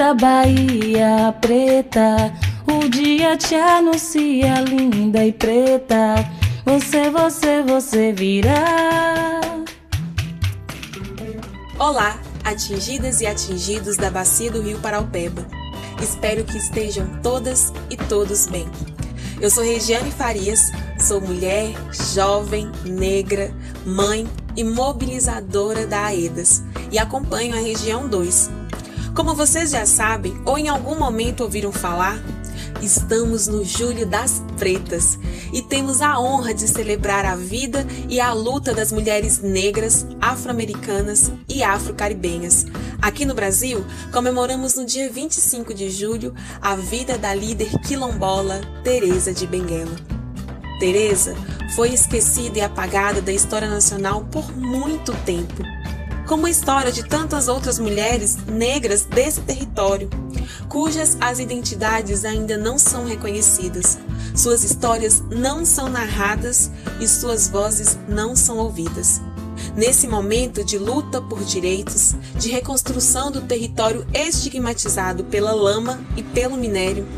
da Bahia preta, o dia te anuncia linda e preta. Você, você, você virá. Olá, atingidas e atingidos da bacia do Rio Paraupeba. Espero que estejam todas e todos bem. Eu sou Regiane Farias, sou mulher, jovem, negra, mãe e mobilizadora da AEDAS e acompanho a região 2. Como vocês já sabem ou em algum momento ouviram falar, estamos no Julho das Pretas e temos a honra de celebrar a vida e a luta das mulheres negras, afro-americanas e afro-caribenhas. Aqui no Brasil, comemoramos no dia 25 de julho a vida da líder quilombola Teresa de Benguela. Teresa foi esquecida e apagada da história nacional por muito tempo, como a história de tantas outras mulheres negras desse território, cujas as identidades ainda não são reconhecidas. Suas histórias não são narradas e suas vozes não são ouvidas. Nesse momento de luta por direitos, de reconstrução do território estigmatizado pela lama e pelo minério,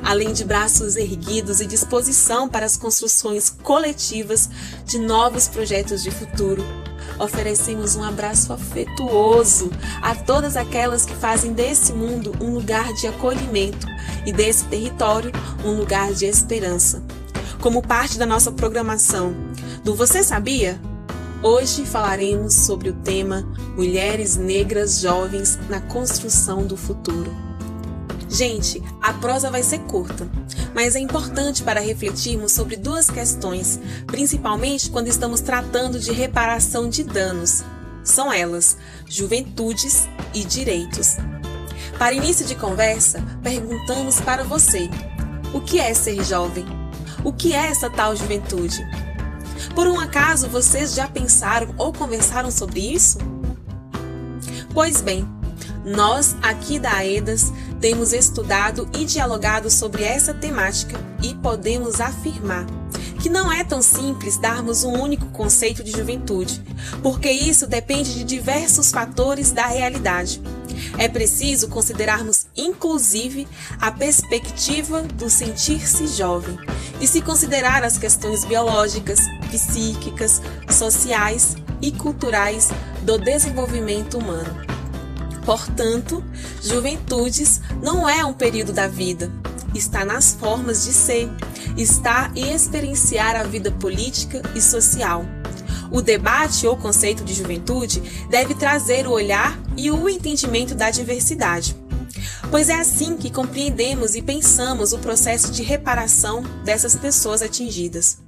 além de braços erguidos e disposição para as construções coletivas de novos projetos de futuro, oferecemos um abraço afetuoso a todas aquelas que fazem desse mundo um lugar de acolhimento e desse território um lugar de esperança. Como parte da nossa programação do Você Sabia? Hoje falaremos sobre o tema Mulheres Negras Jovens na Construção do Futuro. Gente, a prosa vai ser curta, mas é importante para refletirmos sobre duas questões, principalmente quando estamos tratando de reparação de danos. São elas: juventudes e direitos. Para início de conversa, perguntamos para você: o que é ser jovem? O que é essa tal juventude? Por um acaso vocês já pensaram ou conversaram sobre isso? Pois bem, nós aqui da AEDAS temos estudado e dialogado sobre essa temática e podemos afirmar que não é tão simples darmos um único conceito de juventude, porque isso depende de diversos fatores da realidade. É preciso considerarmos, inclusive, a perspectiva do sentir-se jovem e se considerar as questões biológicas, psíquicas, sociais e culturais do desenvolvimento humano. Portanto, juventudes não é um período da vida, está nas formas de ser, está em experienciar a vida política e social. O debate ou conceito de juventude deve trazer o olhar e o entendimento da diversidade. Pois é assim que compreendemos e pensamos o processo de reparação dessas pessoas atingidas.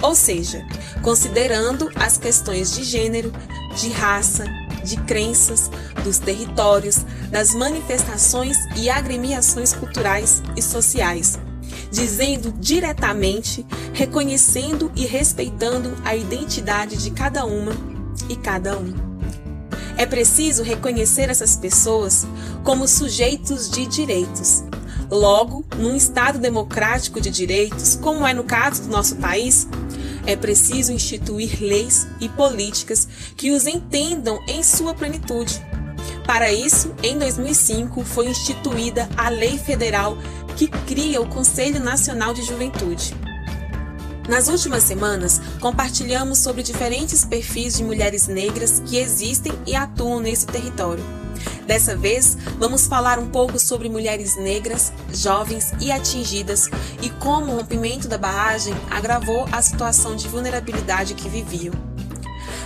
Ou seja, considerando as questões de gênero, de raça, de crenças, dos territórios, das manifestações e agremiações culturais e sociais, dizendo diretamente, reconhecendo e respeitando a identidade de cada uma e cada um. É preciso reconhecer essas pessoas como sujeitos de direitos. Logo, num Estado democrático de direitos, como é no caso do nosso país, é preciso instituir leis e políticas que os entendam em sua plenitude. Para isso, em 2005, foi instituída a Lei Federal que cria o Conselho Nacional de Juventude. Nas últimas semanas, compartilhamos sobre diferentes perfis de mulheres negras que existem e atuam nesse território. Dessa vez, vamos falar um pouco sobre mulheres negras, jovens e atingidas e como o rompimento da barragem agravou a situação de vulnerabilidade que viviam.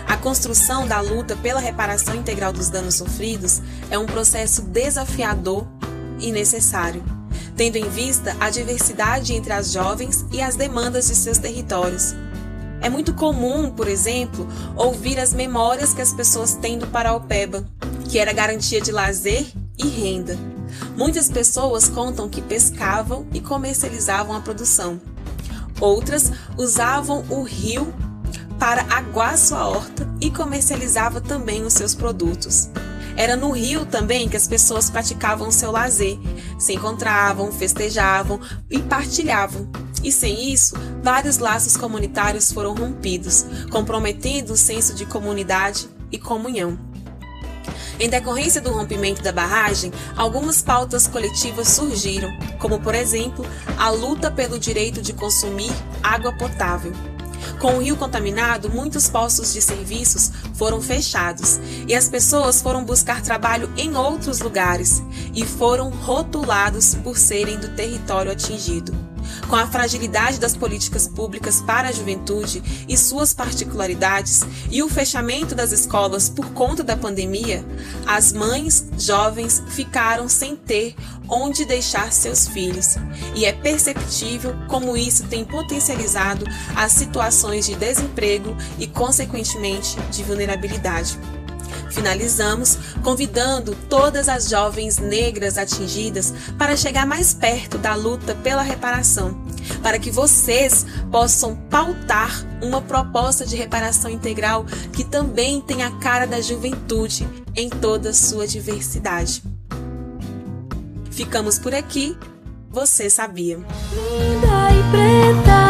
A construção da luta pela reparação integral dos danos sofridos é um processo desafiador e necessário, tendo em vista a diversidade entre as jovens e as demandas de seus territórios. É muito comum, por exemplo, ouvir as memórias que as pessoas têm do Paraupeba, que era garantia de lazer e renda. Muitas pessoas contam que pescavam e comercializavam a produção. Outras usavam o rio para aguar sua horta e comercializava também os seus produtos. Era no rio também que as pessoas praticavam seu lazer, se encontravam, festejavam e partilhavam. E sem isso, vários laços comunitários foram rompidos, comprometendo o senso de comunidade e comunhão. Em decorrência do rompimento da barragem, algumas pautas coletivas surgiram, como, por exemplo, a luta pelo direito de consumir água potável. Com o rio contaminado, muitos postos de serviços foram fechados e as pessoas foram buscar trabalho em outros lugares e foram rotulados por serem do território atingido. Com a fragilidade das políticas públicas para a juventude e suas particularidades e o fechamento das escolas por conta da pandemia, as mães jovens ficaram sem ter onde deixar seus filhos, e é perceptível como isso tem potencializado as situações de desemprego e, consequentemente, de vulnerabilidade. Finalizamos convidando todas as jovens negras atingidas para chegar mais perto da luta pela reparação, para que vocês possam pautar uma proposta de reparação integral que também tenha a cara da juventude em toda sua diversidade. Ficamos por aqui. Você sabia? Linda e preta.